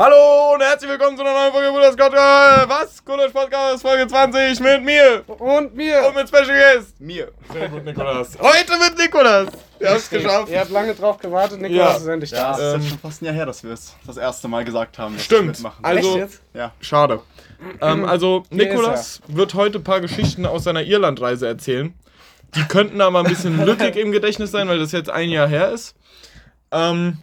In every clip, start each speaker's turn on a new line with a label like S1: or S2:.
S1: Hallo und herzlich willkommen zu einer neuen Folge Bruder Scott. Äh, was? Gulasch Podcast Folge 20 mit mir.
S2: Und mir.
S1: Und mit Special Guest.
S3: Mir.
S1: Sehr gut, Nikolas. Heute mit Nikolas. Wir haben es geschafft.
S2: Ihr habt lange drauf gewartet, Nikolaus
S1: Ja.
S2: ist endlich
S3: Ja,
S2: da.
S3: es ist
S1: Ähm,
S3: jetzt schon fast ein Jahr her, dass wir es das erste Mal gesagt haben. dass
S1: Stimmt.
S3: wir mitmachen.
S1: Also-
S2: jetzt?
S3: ja.
S1: Schade. Ähm, also,
S2: Hier ist
S1: Nikolas wird heute ein paar Geschichten aus seiner Irlandreise erzählen. Die könnten aber ein bisschen lückig im Gedächtnis sein, weil das jetzt ein Jahr her ist. Ähm,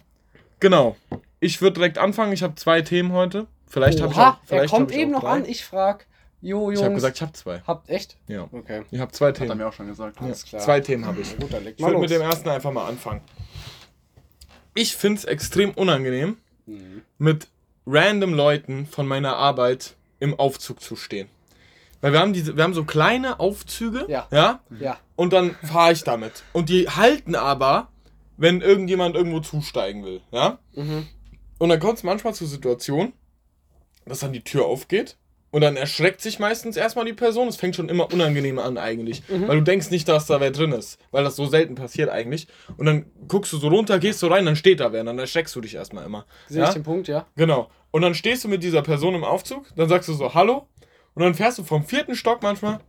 S1: genau. Ich würde direkt anfangen. Ich habe zwei Themen heute. Vielleicht habe ich auch.
S2: Oha, er
S1: Vielleicht
S2: kommt eben
S1: auch
S2: noch
S1: drei.
S2: an. Ich frag, jo, Jungs.
S1: Ich habe gesagt, ich habe zwei.
S2: Habt echt?
S1: Ja.
S2: Okay.
S1: Ich habe zwei
S3: Hat er
S1: Themen.
S3: mir auch schon gesagt.
S2: Alles klar.
S1: Zwei Themen habe ich.
S2: Gut, dann leg
S1: Ich würde mit dem ersten einfach mal anfangen. Ich finde es extrem unangenehm,
S2: Mhm.
S1: mit random Leuten von meiner Arbeit im Aufzug zu stehen. Weil wir haben diese, wir haben so kleine Aufzüge,
S2: Ja.
S1: ja
S2: Ja.
S1: und dann fahre ich damit. Und die halten aber, wenn irgendjemand irgendwo zusteigen will, ja.
S2: Mhm.
S1: Und dann kommt es manchmal zu Situationen, dass dann die Tür aufgeht und dann erschreckt sich meistens erstmal die Person. Es fängt schon immer unangenehm an eigentlich, weil du denkst nicht, dass da wer drin ist, weil das so selten passiert eigentlich. Und dann guckst du so runter, gehst so rein, dann steht da wer, und dann erschreckst du dich erstmal immer.
S2: Sehe
S1: ja?
S2: ich den Punkt, ja?
S1: Genau. Und dann stehst du mit dieser Person im Aufzug, dann sagst du so Hallo und dann fährst du vom vierten Stock manchmal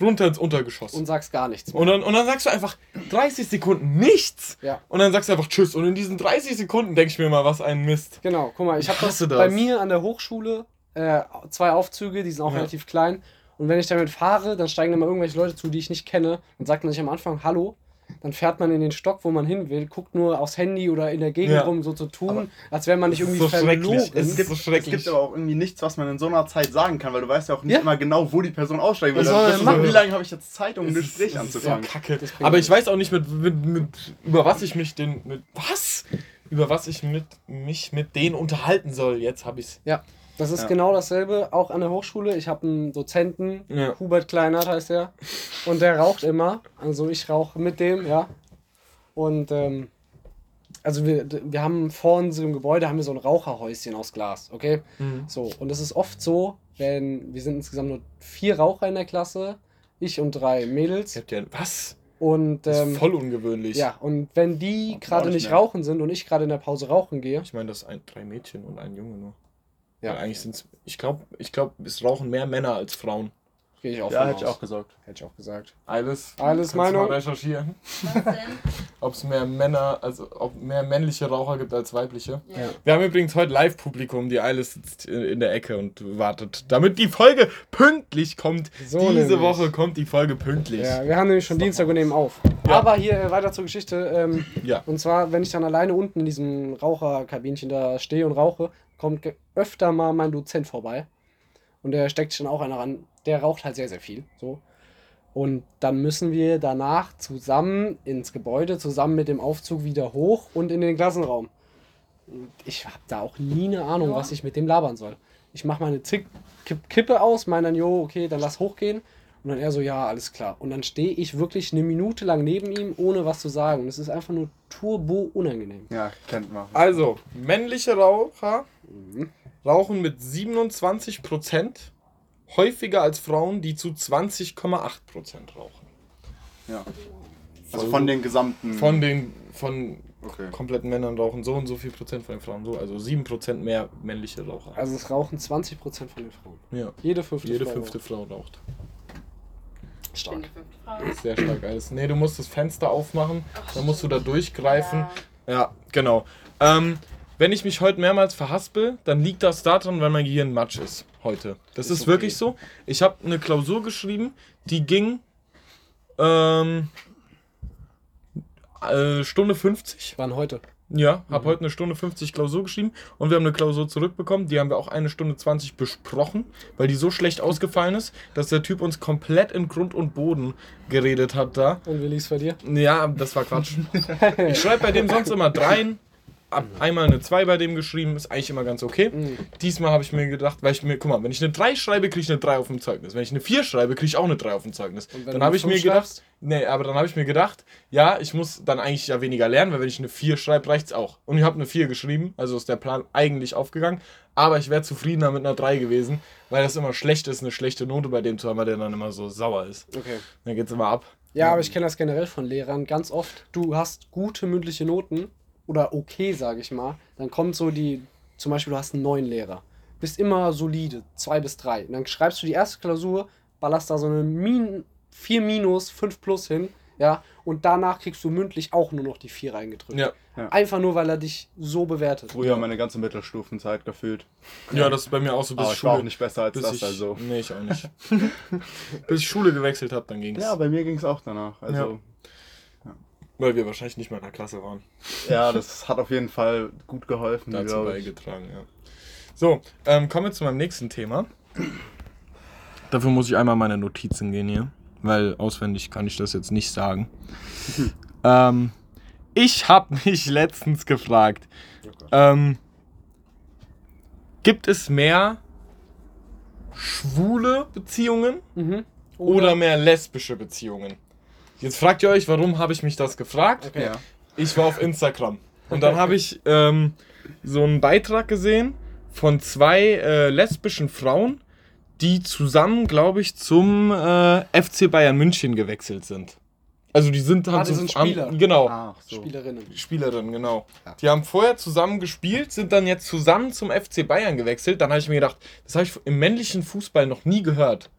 S1: runter ins Untergeschoss.
S2: Und sagst gar nichts mehr.
S1: Und dann, und dann sagst du einfach 30 Sekunden nichts.
S2: Ja.
S1: Und dann sagst du einfach Tschüss. Und in diesen 30 Sekunden denke ich mir mal, was ein Mist.
S2: Genau, guck mal, ich habe das,
S1: das.
S2: bei mir an der Hochschule äh, zwei Aufzüge, die sind auch
S1: Ja.
S2: relativ klein. Und wenn ich damit fahre, dann steigen immer irgendwelche Leute zu, die ich nicht kenne. Dann sagt man sich am Anfang Hallo. Dann fährt man in den Stock, wo man hin will, guckt nur aufs Handy oder in der Gegend
S1: Ja.
S2: rum, so zu tun, als wäre man nicht irgendwie
S1: so schrecklich.
S2: verloren.
S1: Es
S3: gibt,
S1: so
S3: es gibt aber auch irgendwie nichts, was man in so einer Zeit sagen kann, weil du weißt ja auch nicht
S2: Ja.
S3: immer genau, wo die Person aussteigen will.
S2: Machen?
S3: so, wie lange habe ich jetzt Zeit, um ein Gespräch anzufangen?
S1: So kacke. Aber ich weiß auch nicht, mit, mit, mit, über was ich mich den. Mit, was? Über was ich mit, mich mit denen unterhalten soll. Jetzt habe ich's.
S2: Ja, das ist
S3: Ja.
S2: genau dasselbe, auch an der Hochschule. Ich habe einen Dozenten,
S1: Ja.
S2: Hubert Kleinert heißt er, und der raucht immer. Also ich rauche mit dem, ja. Und ähm, also wir, wir haben vor unserem Gebäude haben wir so ein Raucherhäuschen aus Glas, okay?
S1: Mhm.
S2: So, und es ist oft so, wenn wir sind insgesamt nur vier Raucher in der Klasse, ich und drei Mädels.
S1: Ich hab dir. Was?
S2: Und
S1: Das ist
S2: ähm,
S1: voll ungewöhnlich.
S2: ja, und wenn die gerade
S3: nicht
S2: nicht rauchen sind und ich gerade in der Pause rauchen gehe,
S1: Ich meine, das sind ein, drei Mädchen und ein Junge nur.
S2: Ja.
S1: Weil eigentlich sind's. Ich glaube, ich glaub, es rauchen mehr Männer als Frauen.
S2: gehe ich auch
S3: Ja, hätte ich auch gesagt.
S2: Hätte ich auch gesagt.
S1: Alles.
S2: Alles Meinung?
S1: Mal recherchieren.
S4: Was denn?
S1: Ob es mehr Männer, also ob mehr männliche Raucher gibt als weibliche.
S4: Ja.
S2: Ja.
S1: Wir haben übrigens heute Live-Publikum. Die Eile sitzt in in der Ecke und wartet, damit die Folge pünktlich kommt.
S2: So
S1: Diese
S2: nämlich.
S1: Woche kommt die Folge pünktlich.
S2: Ja, wir haben nämlich schon Dienstag und nehmen auf.
S1: Ja.
S2: Aber hier äh, weiter zur Geschichte. Ähm,
S1: Ja.
S2: und zwar, wenn ich dann alleine unten in diesem Raucherkabinchen da stehe und rauche, kommt öfter mal mein Dozent vorbei. Und der steckt sich dann auch einer ran. Der raucht halt sehr, sehr viel. So. Und dann müssen wir danach zusammen ins Gebäude, zusammen mit dem Aufzug wieder hoch und in den Klassenraum. Und ich habe da auch nie eine Ahnung,
S4: Ja.
S2: was ich mit dem labern soll. Ich mache meine Zick Kipp Kippe aus, meine dann, jo, okay, dann lass hochgehen. Und dann er so, ja, alles klar. Und dann stehe ich wirklich eine Minute lang neben ihm, ohne was zu sagen. Und es ist einfach nur turbo unangenehm.
S3: Ja, kennt man.
S1: Also, männliche Raucher
S2: Mhm.
S1: rauchen mit 27% häufiger als Frauen, die zu 20,8% rauchen.
S3: Ja. Also von den gesamten.
S1: Von den von
S3: Okay.
S1: kompletten Männern rauchen so und so viel Prozent von den Frauen so, also 7% mehr männliche Raucher.
S2: Also es rauchen 20% von den Frauen.
S1: ja.
S2: Jede fünfte
S1: Jede
S2: Frau
S1: fünfte Frau raucht.
S4: Ich
S2: Stark.
S4: Frau.
S1: Sehr stark alles. Nee, du musst das Fenster aufmachen, dann musst du da durchgreifen.
S4: Ja.
S1: Ja, genau. Ähm, wenn ich mich heute mehrmals verhaspel, dann liegt das daran, weil mein Gehirn matsch ist heute. Das ist,
S3: Ist okay.
S1: wirklich so. Ich habe eine Klausur geschrieben, die ging ähm, äh, Stunde 50.
S2: Wann heute?
S1: Ja, habe heute eine Stunde 50 Klausur geschrieben und wir haben eine Klausur zurückbekommen. Die haben wir auch eine Stunde 20 besprochen, weil die so schlecht ausgefallen ist, dass der Typ uns komplett in Grund und Boden geredet hat da.
S2: Und wie lief's bei dir?
S1: Ja, das war Quatsch. Ich schreibe bei dem sonst immer dreien. Ab einmal eine 2 bei dem geschrieben, ist eigentlich immer ganz okay.
S2: Mhm.
S1: Diesmal habe ich mir gedacht, weil ich mir, guck mal, wenn ich eine 3 schreibe, kriege ich eine 3 auf dem Zeugnis. Wenn ich eine 4 schreibe, kriege ich auch eine 3 auf dem Zeugnis. Dann habe ich mir gedacht, nee, aber dann habe ich mir gedacht, ja, ich muss dann eigentlich ja weniger lernen, weil wenn ich eine 4 schreibe, reicht es auch. Und ich habe eine 4 geschrieben, also ist der Plan eigentlich aufgegangen. Aber ich wäre zufriedener mit einer 3 gewesen, weil das immer schlecht ist, eine schlechte Note bei dem zu haben, weil der dann immer so sauer ist.
S2: Okay.
S1: Dann geht es immer ab.
S2: Ja, aber ich kenne das generell von Lehrern ganz oft. Du hast gute mündliche Noten oder okay, sage ich mal. Dann kommt so die zum Beispiel du hast einen neuen Lehrer, bist immer solide, zwei bis drei. Und dann schreibst du die erste Klausur, ballerst da so eine Min 4 minus, 5 plus hin, ja, und danach kriegst du mündlich auch nur noch die 4 reingedrückt.
S1: Ja.
S3: Ja.
S2: Einfach nur, weil er dich so bewertet.
S3: Früher meine ganze Mittelstufenzeit gefühlt.
S1: Ja, das ist bei mir auch so bis
S3: Aber ich
S1: Schule.
S3: war auch nicht besser als das,
S1: ich,
S3: also.
S1: Nee, ich auch nicht. bis ich Schule gewechselt habe, dann ging's.
S3: Ja, bei mir ging es auch danach. Also,
S1: Weil wir wahrscheinlich nicht mehr in der Klasse waren.
S3: ja, das hat auf jeden Fall gut geholfen,
S1: Dazu beigetragen, ja. So, ähm, kommen wir zu meinem nächsten Thema. Dafür muss ich einmal meine Notizen gehen hier, weil auswendig kann ich das jetzt nicht sagen. ähm, ich habe mich letztens gefragt, ähm, gibt es mehr schwule Beziehungen
S2: Mhm.
S1: oder mehr lesbische Beziehungen? Jetzt fragt ihr euch, warum habe ich mich das gefragt?
S2: Okay.
S3: Ja.
S1: Ich war auf Instagram und dann habe ich ähm, so einen Beitrag gesehen von zwei äh, lesbischen Frauen, die zusammen, glaube ich, zum äh, FC Bayern München gewechselt sind. Also die sind haben
S2: Ah, die
S1: so-
S2: sind Spieler.
S1: Haben, genau.
S3: Ach so.
S2: Spielerinnen.
S1: Spielerin, genau.
S2: Ja.
S1: Die haben vorher zusammen gespielt, sind dann jetzt zusammen zum FC Bayern gewechselt. Dann habe ich mir gedacht, das habe ich im männlichen Fußball noch nie gehört.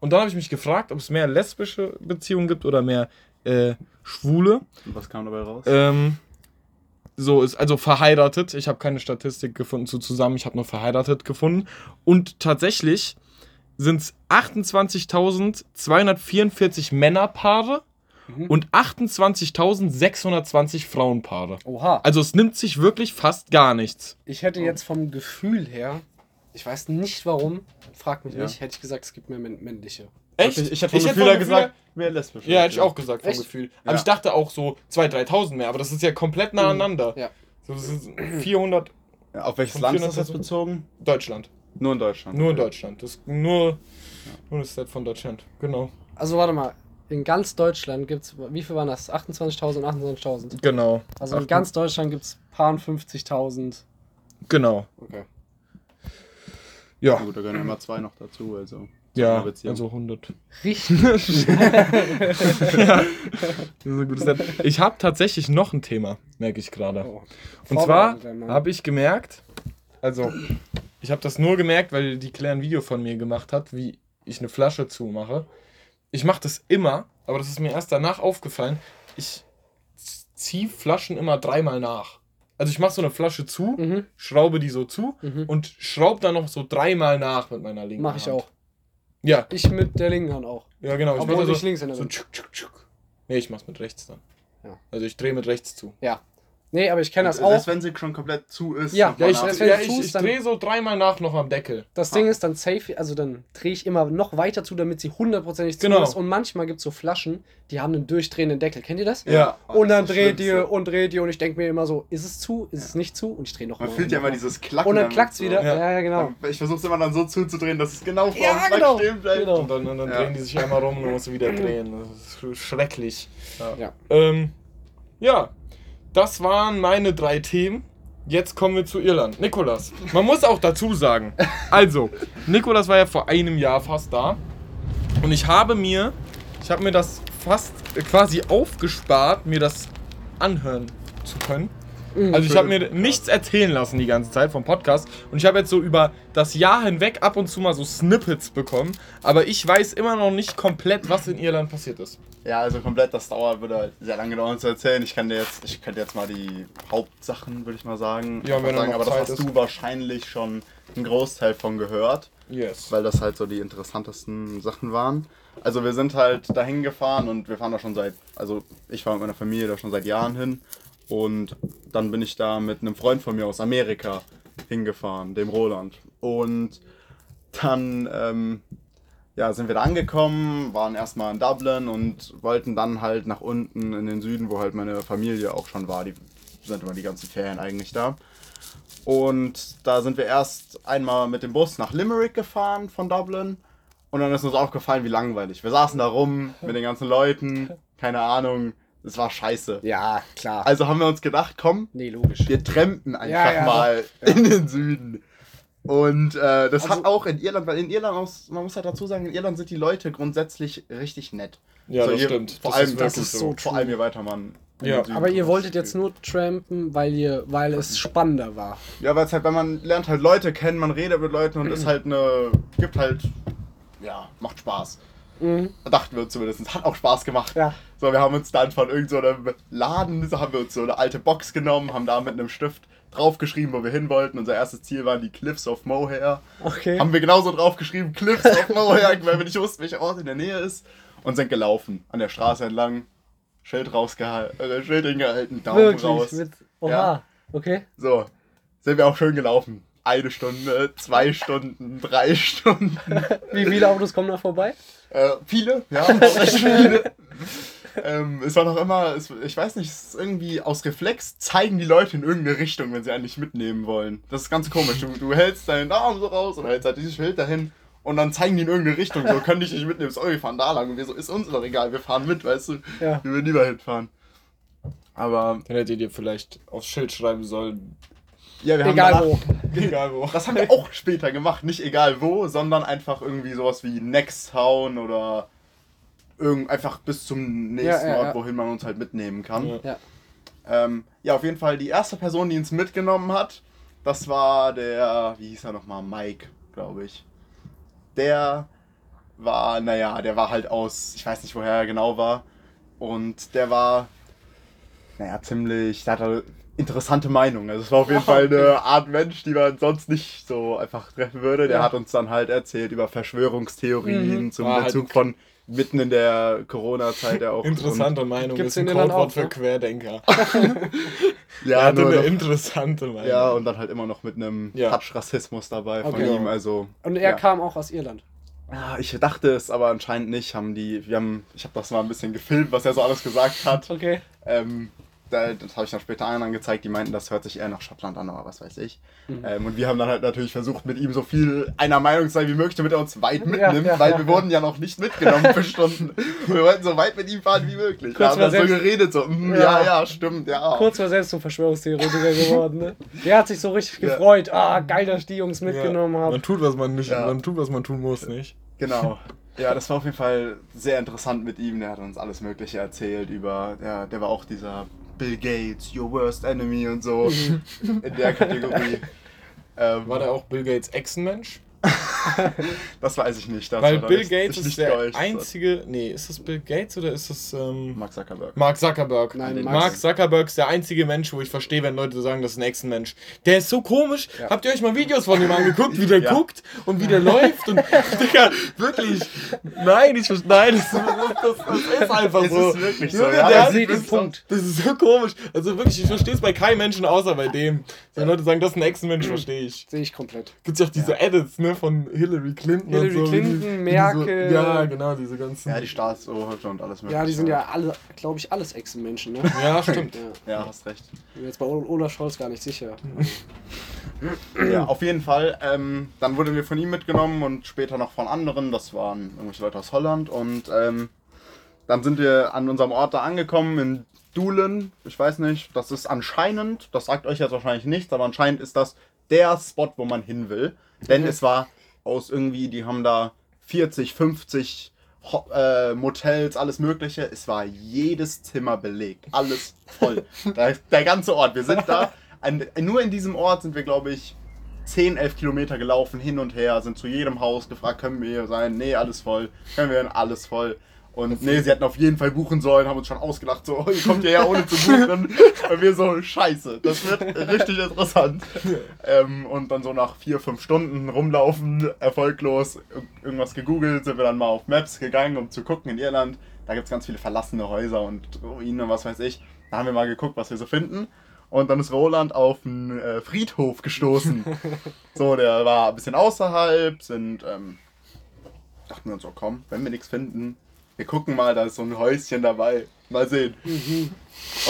S1: Und dann habe ich mich gefragt, ob es mehr lesbische Beziehungen gibt oder mehr äh, schwule.
S3: Und was kam dabei raus?
S1: Ähm, so ist also verheiratet. Ich habe keine Statistik gefunden zu zusammen. Ich habe nur verheiratet gefunden. Und tatsächlich sind es 28.244 Männerpaare
S2: Mhm.
S1: und 28.620 Frauenpaare.
S2: Oha.
S1: Also es nimmt sich wirklich fast gar nichts.
S2: Ich hätte jetzt vom Gefühl her, ich weiß nicht warum, frag mich
S3: Ja.
S2: nicht, hätte ich gesagt, es gibt mehr männ- männliche.
S1: Echt?
S3: Ich, ich hätte vom Gefühl gesagt, mehr lesbisch.
S1: Ja, hätte ich auch gesagt vom
S2: Echt?
S1: Gefühl. Aber
S3: Ja.
S1: ich dachte auch so 2.000, 3.000 mehr. Aber das ist ja komplett nah aneinander.
S2: Ja.
S1: So, das ist 400
S3: Ja, auf welches Land ist das
S1: 400
S3: jetzt bezogen?
S1: Deutschland.
S3: Nur in Deutschland.
S1: Nur in. Deutschland. Das ist nur, nur das Set von Deutschland. Genau.
S2: Also warte mal, in ganz Deutschland gibt es, wie viel waren das? 28.000, 28.000.
S1: Genau.
S2: Also in ganz Deutschland gibt es paar 50.000.
S1: Genau.
S2: Okay.
S1: Ja.
S3: Gut, da gehören ja immer zwei noch dazu, also.
S1: Ja, also 100.
S2: Richtig.
S1: Das ist ein gutes Set. Ich habe tatsächlich noch ein Thema, merke ich gerade.
S2: Oh.
S1: Und zwar habe ich gemerkt, also ich habe das nur gemerkt, weil die Claire ein Video von mir gemacht hat, wie ich eine Flasche zumache. Ich mache das immer, aber das ist mir erst danach aufgefallen. Ich ziehe Flaschen immer dreimal nach. Also ich mache so eine Flasche zu,
S2: Mhm.
S1: schraube die so zu
S2: Mhm.
S1: und schraube dann noch so dreimal nach mit meiner linken
S2: Mach ich
S1: Hand.
S2: auch.
S1: Ja,
S2: Ich mit der linken Hand auch.
S1: ja genau. Ich
S2: Obwohl
S1: mache
S2: ich
S1: so,
S2: links in der
S1: so tschuk, tschuk, tschuk. Nee, ich mach's mit rechts dann.
S2: Ja.
S1: Also ich drehe mit rechts zu.
S2: Ja. Nee, aber ich kenne das
S3: Selbst
S2: auch.
S3: wenn sie schon komplett zu ist.
S2: Ja,
S1: Ja, ich,
S2: das- wenn
S1: ja, ich,
S2: tust,
S1: ich
S2: dann-
S1: drehe so dreimal nach noch am Deckel.
S2: Das Ding ist dann safe, also dann drehe ich immer noch weiter zu, damit sie hundertprozentig zu
S1: Genau.
S2: ist. Und manchmal gibt es so Flaschen, die haben einen durchdrehenden Deckel. Kennt ihr das?
S1: Ja.
S3: Oh,
S2: Und dann dreht ihr und dreht ihr und ich denke mir immer so, ist es zu, ist es nicht zu? Und ich drehe noch
S3: Man
S2: mal
S3: fühlt ja immer dieses Klacken.
S2: Und dann klackt es wieder.
S1: Ja.
S2: Ja, ja, genau.
S3: Ich versuche es immer dann so zuzudrehen, dass es genau vor
S2: Ja,
S3: dem
S2: genau.
S3: stehen bleibt.
S2: Genau.
S1: Und dann, und dann
S3: Ja.
S1: drehen die sich einmal rum und musst du wieder drehen. Das ist schrecklich.
S2: Ja.
S1: Ähm, ja, das waren meine drei Themen. Jetzt kommen wir zu Irland. Nikolas, man muss auch dazu sagen, also, Nikolas war ja vor einem Jahr fast da. Und ich habe mir, ich habe mir das fast quasi aufgespart, mir das anhören zu können. Also ich habe mir nichts erzählen lassen die ganze Zeit vom Podcast und ich habe jetzt so über das Jahr hinweg ab und zu mal so Snippets bekommen, aber ich weiß immer noch nicht komplett, was in Irland passiert ist.
S3: Ja, also komplett, das dauert, würde halt sehr lange dauern zu erzählen. Ich kann dir jetzt, ich könnte jetzt mal die Hauptsachen, würde ich mal sagen,
S1: Ja, wenn
S3: sagen,
S1: noch
S3: aber das
S1: Zeit
S3: hast
S1: ist.
S3: du wahrscheinlich schon einen Großteil von gehört,
S1: Yes.
S3: weil das halt so die interessantesten Sachen waren. Also wir sind halt dahin gefahren und wir fahren da schon seit, also ich fahre mit meiner Familie da schon seit Jahren hin und dann bin ich da mit einem Freund von mir aus Amerika hingefahren, dem Roland. Und dann ähm, ja, sind wir da angekommen, waren erstmal in Dublin und wollten dann halt nach unten in den Süden, wo halt meine Familie auch schon war. Die sind immer die ganzen Ferien eigentlich da. Und da sind wir erst einmal mit dem Bus nach Limerick gefahren von Dublin. Und dann ist uns aufgefallen, wie langweilig. Wir saßen da rum mit den ganzen Leuten, keine Ahnung. Es war scheiße.
S2: Ja, klar.
S3: Also haben wir uns gedacht, komm,
S2: nee, logisch.
S3: wir trampen einfach
S2: Ja, ja,
S3: mal in den Süden. Und äh, das
S2: Also-
S3: hat auch in Irland, weil in Irland, aus, man muss halt dazu sagen, in Irland sind die Leute grundsätzlich richtig nett.
S1: Ja,
S3: So,
S1: das
S3: je-
S1: stimmt.
S3: Vor
S1: Das
S3: allem,
S1: ist
S3: das
S1: wirklich
S3: ist
S2: so
S3: vor allem je weiter man
S1: Ja.
S2: Aber ihr wolltet jetzt nur trampen, weil ihr, weil es spannender war.
S3: Ja, weil es halt, wenn man lernt halt Leute kennen, man redet mit Leuten und ist halt eine. gibt halt. Ja, macht Spaß.
S2: Mhm.
S3: Dachten wir zumindest. Hat auch Spaß gemacht.
S2: Ja.
S3: So, wir haben uns dann von irgendeinem so Laden, so haben wir uns so eine alte Box genommen, haben da mit einem Stift draufgeschrieben, wo wir hin wollten. Unser erstes Ziel waren die Cliffs of Mohair.
S2: Okay.
S3: Haben wir genauso draufgeschrieben, Cliffs of Mohair, weil wir nicht wussten, welcher Ort in der Nähe ist. Und sind gelaufen, an der Straße entlang. Schild rausgehalten, äh, Schild hingehalten, Daumen
S2: Wirklich?
S3: raus.
S2: Mit, oha.
S3: Ja.
S2: Okay.
S3: So, sind wir auch schön gelaufen. Eine Stunde, zwei Stunden, drei Stunden.
S2: Wie viele Autos kommen da vorbei?
S3: Äh, viele, ja, viele. ähm, es war noch immer, es, ich weiß nicht, es ist irgendwie aus Reflex zeigen die Leute in irgendeine Richtung, wenn sie einen nicht mitnehmen wollen. Das ist ganz komisch. Du, du hältst deinen Arm so raus oder hältst halt dieses Schild dahin und dann zeigen die in irgendeine Richtung. So, können dich nicht mitnehmen. So, wir fahren da lang. Und wir so, ist uns doch egal, wir fahren mit, weißt du.
S2: Ja.
S3: Wir würden lieber hinfahren. Aber,
S1: Dann hättet ihr vielleicht aufs Schild schreiben sollen.
S3: Ja, wir haben
S2: Egal
S3: danach-
S2: wo.
S1: Egal wo.
S3: Das haben wir auch später gemacht, nicht egal wo, sondern einfach irgendwie sowas wie Nexttown oder irgend einfach bis zum nächsten
S2: Ja, ja,
S3: Ort,
S2: ja.
S3: wohin man uns halt mitnehmen kann.
S1: Ja.
S2: Ja.
S3: Ähm, ja, auf jeden Fall die erste Person, die uns mitgenommen hat, das war der, wie hieß er nochmal, Mike, glaube ich. Der war, naja, der war halt aus, ich weiß nicht, woher er genau war. Und der war, naja, ziemlich, der hatte interessante Meinung. Also es war auf jeden
S2: Ah,
S3: Fall
S2: okay.
S3: eine Art Mensch, die man sonst nicht so einfach treffen würde. Der
S2: Ja.
S3: hat uns dann halt erzählt über Verschwörungstheorien
S2: Mhm.
S3: zum
S1: War halt
S3: Bezug
S1: ein-
S3: von mitten in der Corona-Zeit ja auch.
S1: Interessante Meinung
S2: Gibt's
S1: ist ein Codewort
S2: auch,
S1: für
S2: ne?
S1: Querdenker.
S3: Und,
S1: Er
S3: ja,
S1: hatte
S3: nur
S1: eine
S3: noch-
S1: interessante Meinung.
S3: Ja, und dann halt immer noch mit einem
S1: Ja.
S3: Touch Rassismus dabei von
S2: Okay.
S3: ihm. Also,
S2: Und er
S3: Ja.
S2: kam auch aus Irland.
S3: ja, ich dachte es, aber anscheinend nicht. Haben die, wir haben, ich habe das mal ein bisschen gefilmt, was er so alles gesagt hat.
S2: Okay.
S3: Ähm, das habe ich dann später anderen gezeigt, die meinten, das hört sich eher nach Schottland an, aber was weiß ich.
S2: Mhm.
S3: Ähm, und wir haben dann halt natürlich versucht, mit ihm so viel einer Meinung zu sein wie möglich, damit er uns weit
S2: Ja,
S3: mitnimmt,
S2: ja,
S3: weil
S2: ja,
S3: wir
S2: ja.
S3: wurden ja noch nicht mitgenommen für Stunden. Wir wollten so weit mit ihm fahren wie möglich.
S2: Kurz
S3: Wir haben dann so geredet, so, mm, ja.
S2: Ja.
S3: ja, stimmt, ja.
S2: Kurz war selbst zum Verschwörungstheoretiker geworden. Ne? Der hat sich so richtig
S3: Ja.
S2: gefreut. Ah, geil, dass ich die Jungs mitgenommen
S1: Man
S2: habe.
S1: tut, was man nicht,
S3: Ja.
S1: man tut, was man tun muss, nicht?
S3: Genau. Ja, das war auf jeden Fall sehr interessant mit ihm. Der hat uns alles Mögliche erzählt über, ja, der war auch dieser Bill Gates, your worst enemy und so in der Kategorie. Ähm,
S1: War der auch Bill Gates Echsenmensch?
S3: das weiß ich nicht. Das
S1: Weil Bill
S3: das
S1: Gates ist der
S3: geäußert.
S1: einzige. Nee, ist das Bill Gates oder ist das ähm,
S3: Mark Zuckerberg.
S1: Mark Zuckerberg?
S2: Nein,
S1: Mark,
S2: Max-
S1: Zuckerberg ist der einzige Mensch, wo ich verstehe, wenn Leute sagen, das ist ein Echsenmensch. Der ist so komisch.
S2: Ja.
S1: Habt ihr euch mal Videos von ihm angeguckt, wie der
S3: Ja.
S1: guckt und wie der läuft? Und Digga, wirklich. Nein, ich verstehe. Nein, das, das, das ist einfach
S3: Es
S1: so.
S3: ist wirklich so, ja.
S1: der
S2: Er
S1: hat-
S2: den
S1: das-
S2: Punkt.
S1: Das ist so komisch. Also wirklich, ich verstehe es bei keinem Menschen außer bei dem. Wenn Leute sagen, das ist ein Echsenmensch, verstehe ich.
S2: Sehe ich komplett.
S1: Gibt ja auch diese Edits, ne, von Hillary Clinton
S2: Hillary
S1: und so.
S2: Clinton,
S1: die
S2: Merkel.
S1: So, ja, genau, diese ganzen.
S3: Ja, die Staatsoberhäupter und alles mögliche.
S2: Ja, die sind ja alle, glaube ich, alles Echsenmenschen. Ne?
S1: Ja, stimmt.
S2: Ja.
S3: Ja, hast recht.
S2: Bin mir jetzt bei Olaf Scholz gar nicht sicher.
S3: Ja, auf jeden Fall. Ähm, dann wurden wir von ihm mitgenommen und später noch von anderen. Das waren irgendwelche Leute aus Holland. Und ähm, dann sind wir an unserem Ort da angekommen in Dulen. Ich weiß nicht, das ist anscheinend, das sagt euch jetzt wahrscheinlich nichts, aber anscheinend ist das der Spot, wo man hin will. Denn es war aus irgendwie, die haben da 40, 50 Ho äh, Motels, alles Mögliche. Es war jedes Zimmer belegt. Alles voll. der, der ganze Ort. Wir sind da. An, nur in diesem Ort sind wir, glaube ich, 10, 11 Kilometer gelaufen, hin und her, sind zu jedem Haus gefragt, können wir hier sein? Nee, alles voll. Können wir denn? Alles voll. Und nee, sie hätten auf jeden Fall buchen sollen, haben uns schon ausgelacht, so, ihr kommt hierher ohne zu buchen. Und wir so, scheiße, das wird richtig interessant. Ähm, und dann so nach vier, fünf Stunden rumlaufen, erfolglos, ir- irgendwas gegoogelt, sind wir dann mal auf Maps gegangen, um zu gucken in Irland. Da gibt es ganz viele verlassene Häuser und Ruinen und was weiß ich. Da haben wir mal geguckt, was wir so finden. Und dann ist Roland auf einen äh, Friedhof gestoßen. so, der war ein bisschen außerhalb, sind, ähm, dachten wir uns so, komm, wenn wir nichts finden, wir gucken mal, da ist so ein Häuschen dabei. Mal sehen.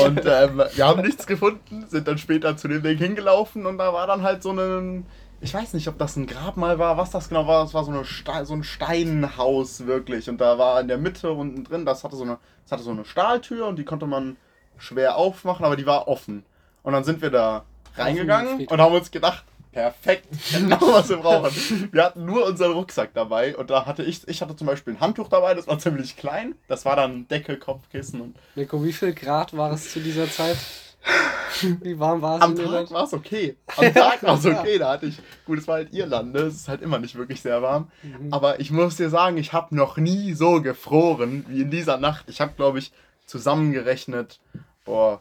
S3: Und ähm, wir haben nichts gefunden, sind dann später zu dem Ding hingelaufen und da war dann halt so ein, ich weiß nicht, ob das ein Grabmal war, was das genau war, es war so, eine Ste so ein Steinhaus wirklich und da war in der Mitte unten drin, das hatte so eine, das hatte so eine Stahltür und die konnte man schwer aufmachen, aber die war offen. Und dann sind wir da reingegangen und haben uns gedacht, Perfekt. Genau, was wir brauchen. Wir hatten nur unseren Rucksack dabei und da hatte ich, ich hatte zum Beispiel ein Handtuch dabei, das war ziemlich klein. Das war dann Decke, Kopfkissen und
S2: Nico, wie viel Grad war es zu dieser Zeit? Wie warm war es
S3: am Tag war es okay. Am Tag war es okay, da hatte ich, gut, es war halt Irland, ne? es ist halt immer nicht wirklich sehr warm.
S2: Mhm.
S3: Aber ich muss dir sagen, ich habe noch nie so gefroren wie in dieser Nacht. Ich habe, glaube ich, zusammengerechnet, boah,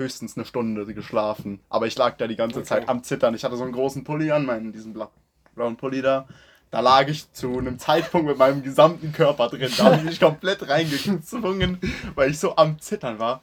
S3: höchstens eine Stunde geschlafen. Aber ich lag da die ganze
S2: Okay.
S3: Zeit am Zittern. Ich hatte so einen großen Pulli an, meinen, diesen bla blauen Pulli da. Da lag ich zu einem Zeitpunkt mit meinem gesamten Körper drin. Da habe ich mich komplett reingezwungen, weil ich so am Zittern war.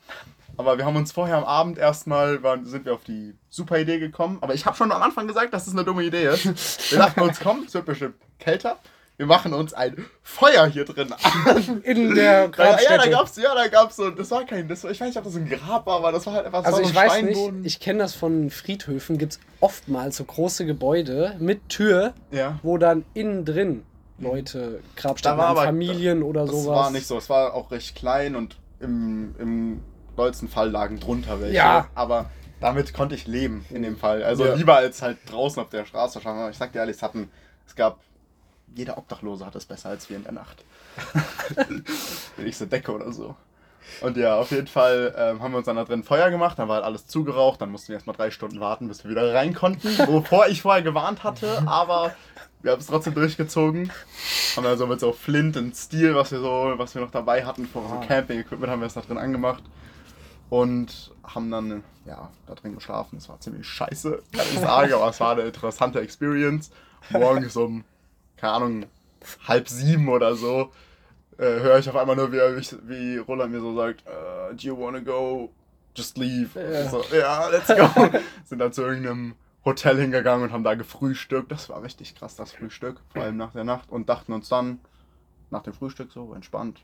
S3: Aber wir haben uns vorher am Abend erstmal, waren, sind wir auf die super Idee gekommen. Aber ich habe schon am Anfang gesagt, dass es eine dumme Idee ist. Wir dachten uns, komm, es wird bestimmt kälter. Wir machen uns ein Feuer hier drin an.
S2: In der
S3: Da, ja, da
S2: Grabstätte.
S3: gab's, ja, da gab's so, das war kein, das war, ich weiß nicht, ob das ein Grab war, aber das war halt einfach
S2: Also
S3: so
S2: ich
S3: ein
S2: weiß
S3: Steinboden.
S2: nicht, ich kenne das von Friedhöfen, gibt es oftmals so große Gebäude mit Tür,
S3: ja.
S2: wo dann innen drin Leute Grabstätten haben,
S3: aber-
S2: Familien oder
S3: Das
S2: sowas.
S3: war nicht so, es war auch recht klein und im, im dollsten Fall lagen drunter welche.
S2: Ja.
S3: Aber damit konnte ich leben in dem Fall. Also
S1: Ja.
S3: lieber als halt draußen auf der Straße schauen. Ich sag dir ehrlich, es hatten, es gab, jeder Obdachlose hat es besser als wir in der Nacht. Wenn ich so decke oder so. Und ja, auf jeden Fall ähm, haben wir uns dann da drin Feuer gemacht, dann war halt alles zugeraucht, dann mussten wir erstmal drei Stunden warten, bis wir wieder rein konnten, wovor ich vorher gewarnt hatte, aber wir haben es trotzdem durchgezogen. Haben also mit so Flint und Steel, was wir so, was wir noch dabei hatten, von so
S2: Ah.
S3: Camping-Equipment, haben wir es da drin angemacht. Und haben dann, ja, da drin geschlafen. Es war ziemlich scheiße, kann ich sagen, aber es war eine interessante Experience. Morgens um, keine Ahnung, halb sieben oder so, äh, höre ich auf einmal nur, wie, wie Roland mir so sagt, äh, do you wanna go? Just leave.
S2: Ja.
S3: So, ja, let's go. Sind dann zu irgendeinem Hotel hingegangen und haben da gefrühstückt. Das war richtig krass, das Frühstück, vor allem nach der Nacht. Und dachten uns dann, nach dem Frühstück so, entspannt,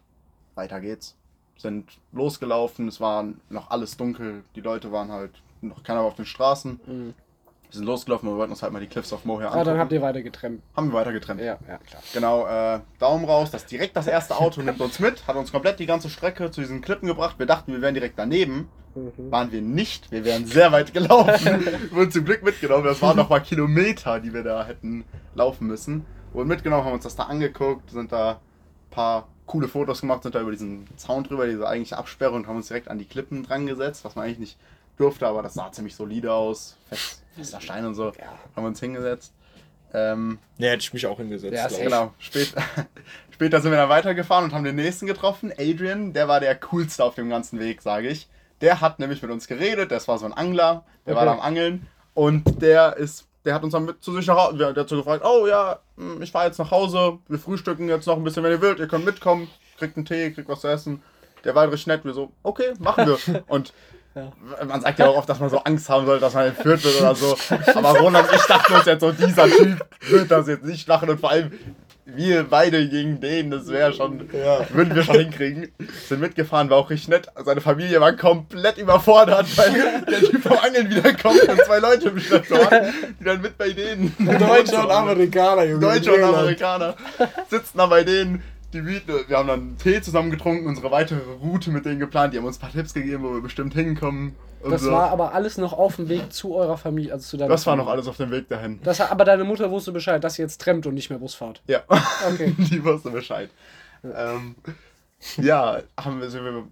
S3: weiter geht's. Sind losgelaufen, es war noch alles dunkel, die Leute waren halt noch keiner auf den Straßen.
S2: Mhm.
S3: Wir sind losgelaufen und wir wollten uns halt mal die Cliffs of Moher
S2: Ah,
S3: angucken.
S2: dann habt ihr weiter getrennt.
S3: haben wir weiter getrennt.
S2: Ja, ja, klar.
S3: Genau, äh, Daumen raus, das direkt das erste Auto nimmt uns mit, hat uns komplett die ganze Strecke zu diesen Klippen gebracht. Wir dachten, wir wären direkt daneben.
S2: Mhm.
S3: Waren wir nicht, wir wären sehr weit gelaufen. Wurden zum Glück mitgenommen. Das waren noch mal Kilometer, die wir da hätten laufen müssen. Wurden mitgenommen, haben uns das da angeguckt, sind da ein paar coole Fotos gemacht, sind da über diesen Zaun drüber, diese eigentliche Absperrung und haben uns direkt an die Klippen dran gesetzt, was man eigentlich nicht durfte, aber das sah ziemlich solide aus. Fest, fester Stein und so.
S2: Ja.
S3: Haben wir uns hingesetzt. Ähm,
S1: Ne, hätte ich mich auch hingesetzt.
S2: Ja.
S3: Genau, später, später sind wir dann weitergefahren und haben den nächsten getroffen. Adrian, der war der coolste auf dem ganzen Weg, sage ich. Der hat nämlich mit uns geredet, das war so ein Angler, der war
S2: Okay.
S3: da am Angeln und der ist, der hat uns dann mit zu sich nach Hause, der hat so gefragt, oh ja, hm, ich fahre jetzt nach Hause, wir frühstücken jetzt noch ein bisschen, wenn ihr wollt, ihr könnt mitkommen, kriegt einen Tee, kriegt was zu essen. Der war richtig nett, wir so, okay, machen wir. Und
S2: Ja.
S3: man sagt ja auch oft, dass man so Angst haben soll, dass man entführt wird oder so. Aber Roland und ich dachten uns jetzt so, dieser Typ wird das jetzt nicht machen und vor allem wir beide gegen den, das wäre schon,
S1: Ja.
S3: würden wir schon hinkriegen. Sind mitgefahren, war auch richtig nett. Seine Familie war komplett überfordert, weil der Typ vom Angeln wiederkommt und zwei Leute im Schlepptau hat, die dann mit bei denen.
S1: Deutsche und Amerikaner, Junge.
S3: Deutsche und. Amerikaner sitzen da bei denen. Die bieten, wir haben dann Tee zusammen getrunken, unsere weitere Route mit denen geplant. Die haben uns ein paar Tipps gegeben, wo wir bestimmt hinkommen.
S2: Das
S3: so.
S2: war aber alles noch auf dem Weg zu eurer Familie, also zu deiner
S3: das war noch
S2: Familie.
S3: alles auf dem Weg dahin.
S2: Das, aber deine Mutter wusste Bescheid, dass ihr jetzt trennt und nicht mehr Bus fahrt.
S3: Ja,
S2: Okay.
S3: die wusste Bescheid. Ähm, ja, haben wir, sind wir,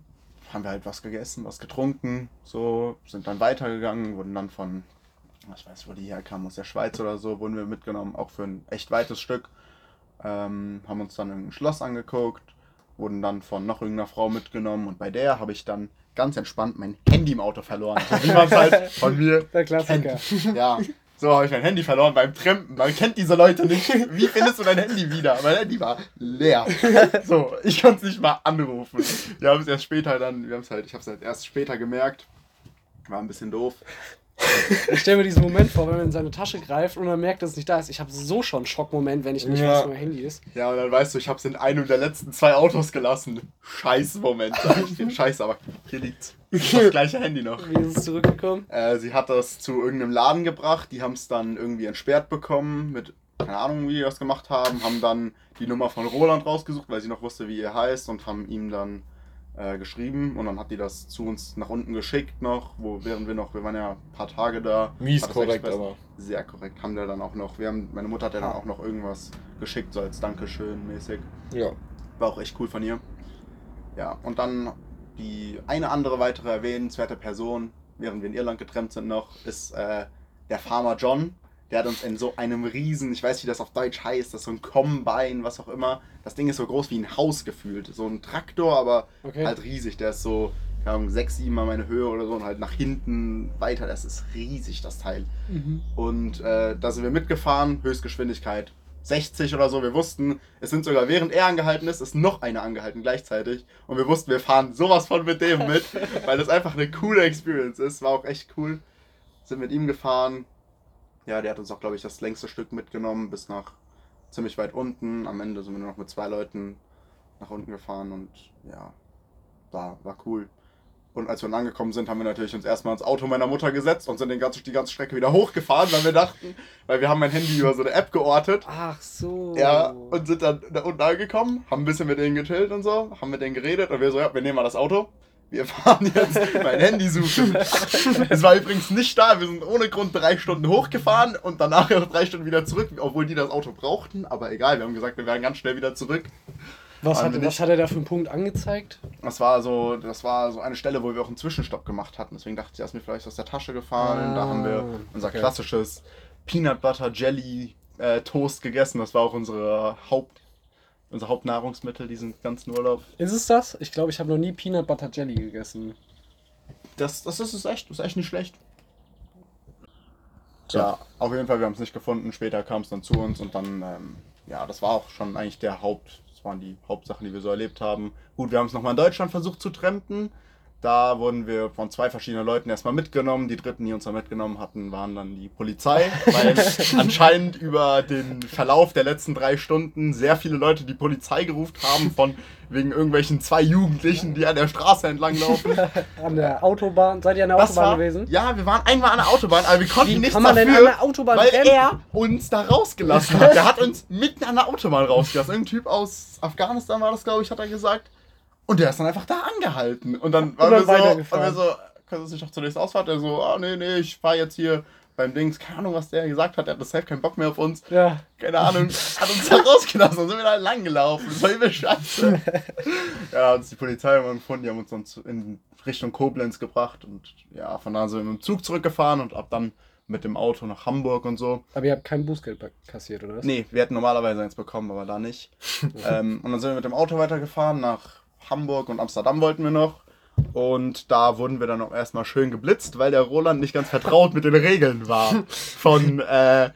S3: haben wir halt was gegessen, was getrunken, so, sind dann weitergegangen, wurden dann von, ich weiß, wo die herkamen, aus der Schweiz oder so, wurden wir mitgenommen, auch für ein echt weites Stück. Ähm, haben uns dann ein Schloss angeguckt, wurden dann von noch irgendeiner Frau mitgenommen und bei der habe ich dann ganz entspannt mein Handy im Auto verloren. So wie man es halt von mir
S2: Der Klassiker.
S3: kennt. Ja, so habe ich mein Handy verloren beim Trampen. Man kennt diese Leute nicht. Wie findest du dein Handy wieder? Mein Handy war leer. So, ich konnte es nicht mal anrufen. Wir haben es erst später dann, wir haben es halt, ich habe es halt erst später gemerkt. War ein bisschen doof.
S2: Ich stelle mir diesen Moment vor, wenn man in seine Tasche greift und dann merkt, dass es nicht da ist. Ich habe so schon einen Schockmoment, wenn ich nicht
S1: Ja.
S2: weiß, wo mein Handy ist.
S3: Ja, und dann weißt du, ich habe es in einem der letzten zwei Autos gelassen. Scheiß Moment, sag ich dir. Scheiße, aber hier liegt's. Das gleiche Handy noch.
S2: Wie ist es zurückgekommen?
S3: Äh, sie hat das zu irgendeinem Laden gebracht, die haben es dann irgendwie entsperrt bekommen, mit, keine Ahnung, wie die das gemacht haben, haben dann die Nummer von Roland rausgesucht, weil sie noch wusste, wie er heißt und haben ihm dann äh, geschrieben und dann hat die das zu uns nach unten geschickt noch, wo während wir noch, wir waren ja ein paar Tage da.
S1: Mies korrekt, aber.
S3: Sehr korrekt, haben wir dann auch noch, wir haben, meine Mutter hat ja dann auch noch irgendwas geschickt, so als Dankeschön mäßig.
S1: Ja.
S3: War auch echt cool von ihr. Ja, und dann die eine andere weitere erwähnenswerte Person, während wir in Irland getrennt sind noch, ist äh, der Farmer John. Der hat uns in so einem riesen, ich weiß nicht, wie das auf Deutsch heißt, das ist so ein Combine, was auch immer. Das Ding ist so groß wie ein Haus gefühlt. So ein Traktor, aber
S2: Okay.
S3: halt riesig. Der ist so, keine Ahnung, sechs, sieben mal meine Höhe oder so und halt nach hinten weiter. Das ist riesig, das Teil.
S2: Mhm.
S3: Und äh, da sind wir mitgefahren, Höchstgeschwindigkeit 60 oder so. Wir wussten, es sind sogar während er angehalten ist, ist noch eine angehalten gleichzeitig. Und wir wussten, wir fahren sowas von mit dem mit, weil das einfach eine coole Experience ist. War auch echt cool. Sind mit ihm gefahren. Ja, der hat uns auch, glaube ich, das längste Stück mitgenommen bis nach ziemlich weit unten. Am Ende sind wir nur noch mit zwei Leuten nach unten gefahren und ja, war, war cool. Und als wir dann angekommen sind, haben wir natürlich uns erstmal ins Auto meiner Mutter gesetzt und sind den ganzen, die ganze Strecke wieder hochgefahren, weil wir dachten, weil wir haben mein Handy über so eine App geortet.
S2: Ach so.
S3: Ja, und sind dann da unten angekommen, haben ein bisschen mit denen gechillt und so, haben mit denen geredet und wir so, ja, wir nehmen mal das Auto. Wir fahren jetzt mein Handy suchen. es war übrigens nicht da, wir sind ohne Grund drei Stunden hochgefahren und danach noch drei Stunden wieder zurück, obwohl die das Auto brauchten, aber egal, wir haben gesagt, wir werden ganz schnell wieder zurück.
S2: was, hat, was hat er da für einen Punkt angezeigt?
S3: Das war so, das war so eine Stelle, wo wir auch einen Zwischenstopp gemacht hatten. Deswegen dachte ich, er ist mir vielleicht aus der Tasche gefallen. da haben wir
S2: Ah,
S3: unser
S2: okay.
S3: klassisches Peanut Butter Jelly äh, Toast gegessen. Das war auch unsere Haupt, unser Hauptnahrungsmittel diesen ganzen Urlaub.
S2: Ist es das? Ich glaube, ich habe noch nie Peanut Butter Jelly gegessen.
S3: Das, das ist es echt, das ist echt nicht schlecht. Ja, auf jeden Fall, wir haben es nicht gefunden. Später kam es dann zu uns und dann, ähm, ja, das war auch schon eigentlich der Haupt, das waren die Hauptsachen, die wir so erlebt haben. Gut, wir haben es nochmal in Deutschland versucht zu trampen. Da wurden wir von zwei verschiedenen Leuten erstmal mitgenommen. Die dritten, die uns da mitgenommen hatten, waren dann die Polizei, weil anscheinend über den Verlauf der letzten drei Stunden sehr viele Leute die Polizei gerufen haben von wegen irgendwelchen zwei Jugendlichen, die an der Straße entlang laufen.
S2: An der Autobahn. Seid ihr an der
S3: Das
S2: Autobahn
S3: war,
S2: gewesen?
S3: Ja, wir waren einmal an der Autobahn, aber wir konnten
S2: Wie
S3: nichts
S2: kann man denn
S3: dafür,
S2: an der Autobahn
S3: weil
S2: rennen?
S3: er uns da rausgelassen hat. Der hat uns mitten an der Autobahn rausgelassen. Irgendein Typ aus Afghanistan war das, glaube ich, hat er gesagt. Und der ist dann einfach da angehalten. Und dann waren
S2: dann
S3: wir so, wir so, können Sie sich noch zunächst Ausfahrt? Der so, ah nee, nee, ich fahr jetzt hier beim Dings, keine Ahnung, was der gesagt hat, der hat das safe keinen Bock mehr auf uns.
S2: Ja.
S3: Keine Ahnung, hat uns da rausgelassen und sind wir da lang gelaufen. Das war übel scheiße. ja, uns die Polizei irgendwann gefunden, die haben uns dann in Richtung Koblenz gebracht und ja, von da sind wir mit dem Zug zurückgefahren und ab dann mit dem Auto nach Hamburg und so.
S2: Aber ihr habt kein Bußgeld kassiert, oder was?
S3: Nee, wir hätten normalerweise eins bekommen, aber da nicht. ähm, und dann sind wir mit dem Auto weitergefahren nach Hamburg und Amsterdam wollten wir noch. Und da wurden wir dann auch erstmal schön geblitzt, weil der Roland nicht ganz vertraut mit den Regeln war. Von, äh,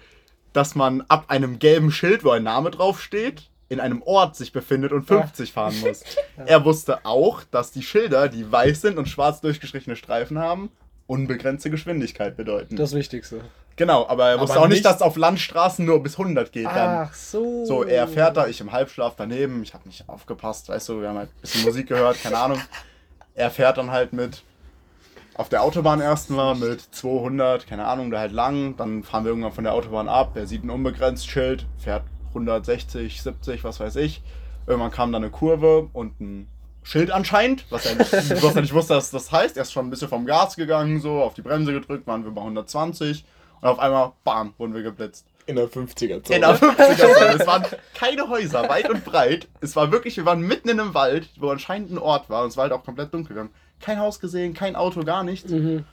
S3: dass man ab einem gelben Schild, wo ein Name draufsteht, in einem Ort sich befindet und 50 fahren muss. Er wusste auch, dass die Schilder, die weiß sind und schwarz durchgestrichene Streifen haben, unbegrenzte Geschwindigkeit bedeuten.
S2: Das Wichtigste.
S3: Genau, aber er wusste
S1: Aber
S3: auch nicht,
S1: nicht-
S3: dass auf Landstraßen nur bis 100 geht. Dann.
S2: Ach so.
S3: So, er fährt da, ich im Halbschlaf daneben, ich habe nicht aufgepasst, weißt du, wir haben halt ein bisschen Musik gehört, keine Ahnung. Er fährt dann halt mit auf der Autobahn erstmal mit 200, keine Ahnung, da halt lang, dann fahren wir irgendwann von der Autobahn ab, er sieht ein unbegrenzt Schild, fährt 160, 70, was weiß ich. Irgendwann kam dann eine Kurve und ein Schild anscheinend, was er, was er nicht wusste, was das heißt. Er ist schon ein bisschen vom Gas gegangen, so, auf die Bremse gedrückt, waren wir bei 120 und auf einmal, bam, wurden wir geblitzt.
S1: In der 50er-Zone.
S3: In der 50er-Zone. Es waren keine Häuser, weit und breit. Es war wirklich, wir waren mitten in einem Wald, wo anscheinend ein Ort war und es war halt auch komplett dunkel gegangen. Kein Haus gesehen, kein Auto, gar nichts.
S2: Mhm.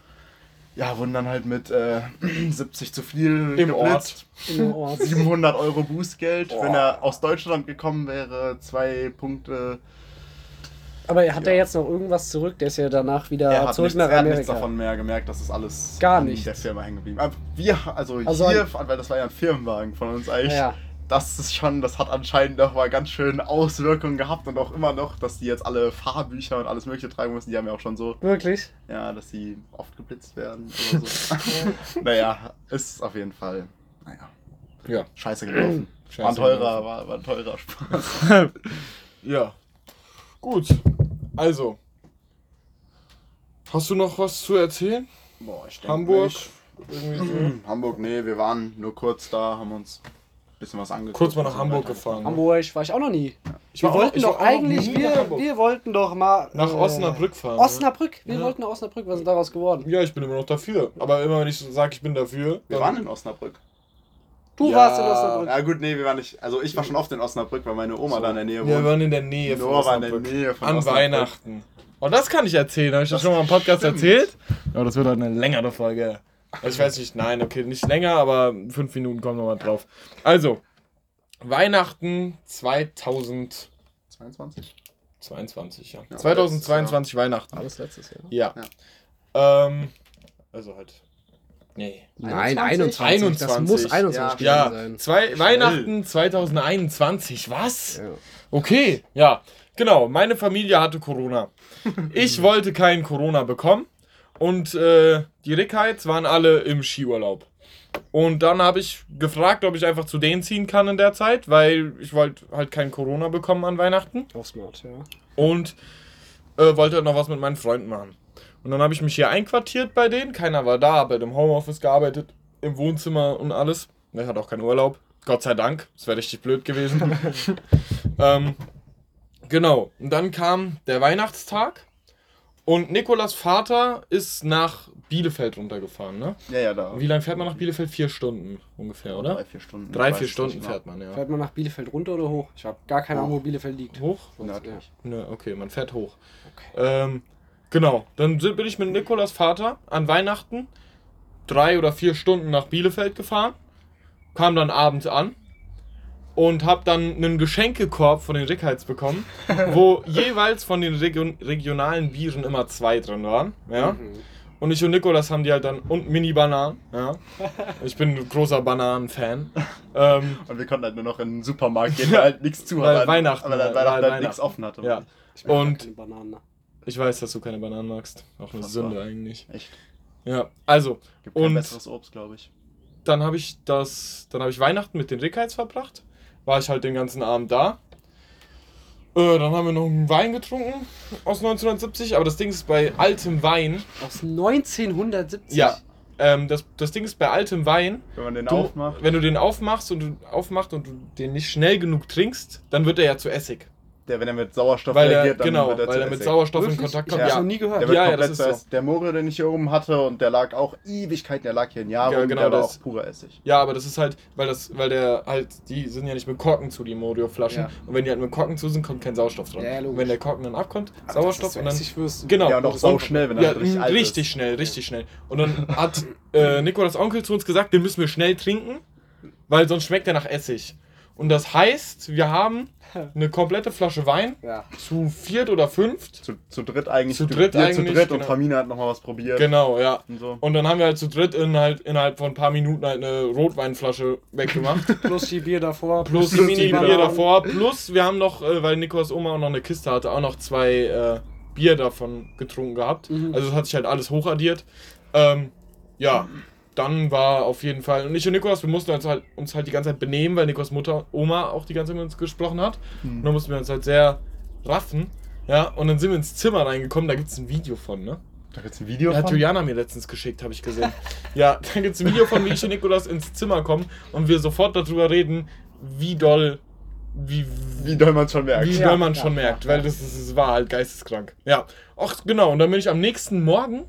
S3: Ja, wurden dann halt mit äh, 70 zu viel
S1: Im
S3: geblitzt.
S2: Im Ort.
S3: 700 Euro Bußgeld.
S1: Boah.
S3: Wenn er aus Deutschland gekommen wäre, zwei Punkte.
S2: Aber hat
S3: Ja.
S2: er jetzt noch irgendwas zurück? Der ist ja danach wieder
S3: er, hat
S2: zurück
S3: nichts,
S2: nach
S3: er hat nichts
S2: Amerika.
S3: davon mehr gemerkt, dass das alles
S2: Gar
S3: an
S2: nichts.
S3: der Firma hängen geblieben. Wir, also,
S2: Also
S3: hier, weil das war ja ein Firmenwagen von uns eigentlich.
S2: Ja.
S3: das ist schon, das hat anscheinend noch mal ganz schön Auswirkungen gehabt und auch immer noch, dass die jetzt alle Fahrbücher und alles Mögliche tragen müssen. Die haben ja auch schon so,
S2: Wirklich?
S3: ja, dass sie oft geblitzt werden oder so. naja, ist auf jeden Fall, naja,
S1: Ja.
S3: scheiße gelaufen.
S1: Scheiße
S3: war ein teurer, war, war ein teurer Spaß.
S1: Ja. Gut. Also. Hast du noch was zu erzählen?
S3: Boah, ich denk
S1: Hamburg?
S3: nicht.
S1: Irgendwie so.
S3: Hamburg, nee, wir waren nur kurz da, haben uns ein bisschen was angeguckt.
S1: Kurz mal nach Hamburg gefahren.
S2: Hamburg war ich auch noch nie.
S1: Ich
S2: Wir
S1: auch-
S2: wollten doch
S1: auch noch
S2: eigentlich, wir, wir wollten doch mal.
S1: Nach
S2: äh,
S1: Osnabrück fahren.
S2: Osnabrück? Wir
S1: Ja.
S2: wollten nach Osnabrück. Was ist daraus geworden?
S1: Ja, ich bin immer noch dafür. Aber immer wenn ich sage, ich bin dafür.
S3: Wir waren in Osnabrück.
S2: Du
S1: Ja.
S2: warst in Osnabrück.
S3: Ja gut, nee, wir waren nicht. Also ich war schon oft in Osnabrück, weil meine Oma
S2: So.
S3: da in der Nähe
S1: Wir
S3: wohnt.
S1: waren in der Nähe von
S3: Noah war in der
S1: Osnabrück.
S3: Nähe von
S1: An
S3: Osnabrück.
S1: Weihnachten. Und das kann ich erzählen. Habe ich das,
S3: Das
S1: schon mal im Podcast
S3: stimmt.
S1: erzählt? Aber das wird halt eine längere Folge. Also ich weiß nicht, nein, okay, nicht länger, aber fünf Minuten kommen nochmal drauf. Also, Weihnachten 2022,
S3: 22?
S1: ja.
S3: Ja,
S1: 2022 Weihnachten.
S2: Alles letztes Jahr.
S1: Ja. Ähm, also halt. Nee.
S2: Nein,
S3: 21.
S2: 21. Das
S1: 21.
S2: muss 21
S1: Ja,
S2: gewesen sein.
S1: zwei, Weihnachten 2021. Was?
S2: Ja.
S1: Okay, ja. Genau, meine Familie hatte Corona. Ich wollte kein Corona bekommen. Und äh, die Rickheids waren alle im Skiurlaub. Und dann habe ich gefragt, ob ich einfach zu denen ziehen kann in der Zeit, weil ich wollte halt kein Corona bekommen an Weihnachten.
S2: Auch smart, ja.
S1: Und äh, wollte halt noch was mit meinen Freunden machen. Und dann habe ich mich hier einquartiert bei denen. Keiner war da, habe halt im Homeoffice gearbeitet, im Wohnzimmer und alles. Ich hatte auch keinen Urlaub. Gott sei Dank. Das wäre richtig blöd gewesen. ähm, genau. Und dann kam der Weihnachtstag. Und Nikolas Vater ist nach Bielefeld runtergefahren, ne?
S3: Ja, ja, da.
S1: Wie lange fährt man nach Bielefeld? Vier Stunden ungefähr, oder?
S3: Drei, vier Stunden.
S1: Drei, vier Stunden fährt man, ja.
S2: Fährt man nach Bielefeld runter oder hoch? Ich habe gar keine Ahnung, wo Bielefeld liegt.
S1: Hoch?
S3: Nördlich.
S1: Ne, okay, man fährt hoch.
S2: Okay.
S1: Ähm, genau, dann bin ich mit Nikolas Vater an Weihnachten drei oder vier Stunden nach Bielefeld gefahren, kam dann abends an und habe dann einen Geschenkekorb von den Rickheids bekommen, wo jeweils von den Region, regionalen Bieren immer zwei drin waren. Ja?
S2: Mhm.
S1: Und ich und Nikolas haben die halt dann, und Mini-Bananen, ja. Ich bin ein großer Bananen-Fan. Ähm,
S3: Und wir konnten halt nur noch in den Supermarkt gehen, weil halt nichts zu
S1: Weil
S3: aber-
S1: Weihnachten war,
S3: Weihnachten
S1: weil
S3: halt nichts
S1: Weihnachten.
S3: offen hatte.
S1: ja.
S2: Ich mag
S1: Und-
S2: keine Bananen.
S1: Ich weiß, dass du keine Bananen magst. Auch eine Sünde
S3: war?
S1: eigentlich.
S3: Echt.
S1: Ja, also,
S3: Gibt kein
S1: Und-
S3: besseres Obst, glaube ich.
S1: dann habe ich das, dann habe ich Weihnachten mit den Rickheids verbracht. War ich halt den ganzen Abend da. Äh, dann haben wir noch einen Wein getrunken aus 1970, aber das Ding ist bei altem Wein.
S2: Aus 1970?
S1: Ja, ähm, das, das Ding ist bei altem Wein.
S3: Wenn man den
S1: Du,
S3: aufmacht.
S1: wenn du den aufmachst und du aufmachst und du den nicht schnell genug trinkst, dann wird er ja zu Essig.
S3: Der, wenn er mit Sauerstoff
S1: Weil er,
S3: reagiert, dann
S1: genau,
S3: wird er
S1: weil
S3: zu
S1: er mit
S3: Essig.
S1: Sauerstoff in
S2: Wirklich?
S1: Kontakt
S2: Ich
S1: kommt.
S2: habe
S1: Ja,
S2: noch nie gehört.
S3: Der wird
S1: Ja, ja,
S3: komplett
S1: das
S3: zu
S1: ist
S3: Essig. Der Moore, den ich hier oben hatte, und der lag auch Ewigkeiten, der lag hier ein Jahr
S1: Ja,
S3: rum,
S1: genau
S3: der war
S1: das.
S3: auch purer Essig.
S1: Ja, aber das ist halt, weil das, weil der halt, die sind ja nicht mit Korken zu, die Morio-Flaschen.
S2: Ja.
S1: Und wenn die halt mit Korken zu sind, kommt kein Sauerstoff dran.
S2: Ja, ja,
S1: und wenn der Korken dann abkommt,
S2: Aber
S1: Sauerstoff
S2: das ist
S1: und dann.
S2: Essigwürste.
S1: Genau.
S3: Ja, und auch sau schnell, wenn er
S1: Ja,
S3: halt richtig alt
S1: richtig
S3: ist.
S1: schnell, richtig schnell. Und dann hat äh, Nikolas Onkel zu uns gesagt, den müssen wir schnell trinken, weil sonst schmeckt er nach Essig. Und das heißt, wir haben eine komplette Flasche Wein
S2: Ja.
S1: zu viert oder fünft.
S3: Zu, zu dritt eigentlich.
S1: Zu dritt eigentlich,
S3: Zu dritt und
S1: genau.
S3: Famina hat nochmal was probiert.
S1: Genau, ja.
S3: Und so.
S1: Und dann haben wir halt zu dritt in halt, innerhalb von ein paar Minuten halt eine Rotweinflasche weggemacht.
S2: Plus die Bier davor.
S1: Plus die
S3: Plus die
S1: Mini-Bier davor. Plus wir haben noch, äh, weil Nikolas Oma auch noch eine Kiste hatte, auch noch zwei äh, Bier davon getrunken gehabt.
S2: Mhm.
S1: Also es hat sich halt alles hochaddiert. Ähm, ja, dann war auf jeden Fall. Und ich und Nikolas, wir mussten uns halt, uns halt die ganze Zeit benehmen, weil Nikolas Mutter, Oma auch die ganze Zeit mit uns gesprochen hat. Und dann mussten wir uns halt sehr raffen. Ja, und dann sind wir ins Zimmer reingekommen, da gibt es ein Video von, ne?
S3: Da gibt's ein Video
S1: Hat
S3: von.
S1: Juliana mir letztens geschickt, habe ich gesehen. ja, da gibt es ein Video von, wie ich und Nikolas ins Zimmer kommen und wir sofort darüber reden, wie doll, wie,
S3: Wie doll man schon merkt.
S1: wie
S2: Ja,
S1: doll man
S2: ja,
S1: schon
S2: ja,
S1: merkt,
S2: ja.
S1: weil das, das war halt geisteskrank. Ja, ach genau, und dann bin ich am nächsten Morgen,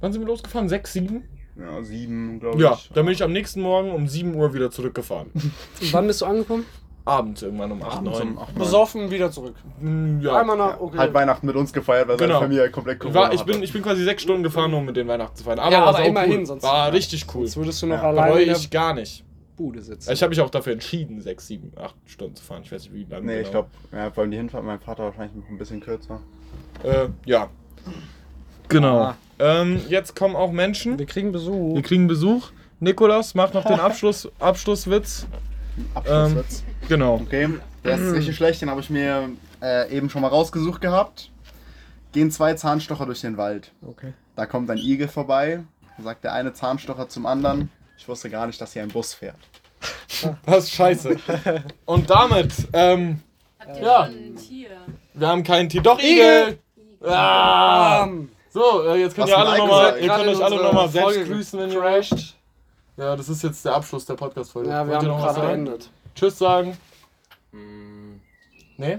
S1: wann sind wir losgefahren? 6, 7?
S3: Ja, sieben, glaube
S1: Ja,
S3: ich.
S1: dann bin ich am nächsten Morgen um 7 Uhr wieder zurückgefahren.
S2: Und wann bist du angekommen?
S1: Abends irgendwann um 8,
S3: Abends um
S1: 9.
S3: acht, neun.
S2: Besoffen, wieder zurück.
S1: Mm, Ja.
S2: Einmal nach, okay.
S3: Halt Weihnachten mit uns gefeiert, weil
S1: Genau.
S3: seine Familie komplett Corona
S1: war, ich, bin, ich bin quasi sechs Stunden gefahren, um mit den Weihnachten zu feiern. Aber,
S2: Ja,
S1: war
S2: aber
S1: sau
S2: immerhin,
S1: cool.
S2: sonst-
S1: War
S2: ja.
S1: richtig cool.
S2: Jetzt würdest du noch
S3: Ja,
S2: alleine
S1: ich gar nicht.
S2: Bude sitzen.
S1: Ich habe mich auch dafür entschieden, 6, 7, 8 Stunden zu fahren. Ich weiß nicht, wie lange.
S3: Nee,
S1: genau.
S3: ich glaube, ja, vor allem die Hinfahrt meinem Vater wahrscheinlich noch ein bisschen kürzer.
S1: Äh, ja. Genau.
S2: Ah.
S1: Ähm, jetzt kommen auch Menschen.
S2: Wir kriegen Besuch.
S1: Wir kriegen Besuch. Nikolas macht noch den Abschluss, Abschlusswitz.
S3: Abschlusswitz.
S1: Genau.
S3: Okay, der ist richtig schlecht, den habe ich mir äh, eben schon mal rausgesucht gehabt. Gehen zwei Zahnstocher durch den Wald.
S2: Okay.
S3: Da kommt ein Igel vorbei. Sagt der eine Zahnstocher zum anderen. Ich wusste gar nicht, dass hier ein Bus fährt.
S1: Das ist scheiße. Und damit, ähm,
S4: Habt ihr
S1: Ja.
S4: schon ein Tier?
S1: wir haben keinen Tier. Doch, Igel! Ah! So, äh, jetzt könnt
S3: Was
S1: ihr alle nochmal, ihr könnt euch alle nochmal selbst
S2: Folge
S1: grüßen, wenn ihr wollt. Ja, das ist jetzt der Abschluss der Podcast-Folge.
S2: Ja, wir
S1: Wollt
S2: haben
S1: noch was
S2: gerade beendet.
S1: Tschüss sagen. Nee?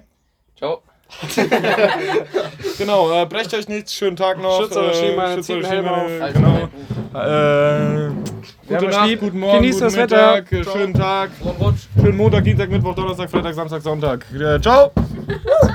S5: Ciao.
S1: Genau, äh, brecht euch nichts, schönen Tag noch.
S2: Schützt eure
S1: äh,
S2: Schienbeine, zieht
S1: eure Schienbeine,
S2: auf.
S1: Genau. Äh, gute Nacht,
S2: lieb.
S1: guten Morgen,
S2: Genießt
S1: guten
S2: das
S1: Mittag,
S2: Wetter.
S1: äh, schönen Tag. Schönen Montag, Dienstag, Mittwoch, Donnerstag, Freitag, Samstag, Sonntag. Äh, ciao!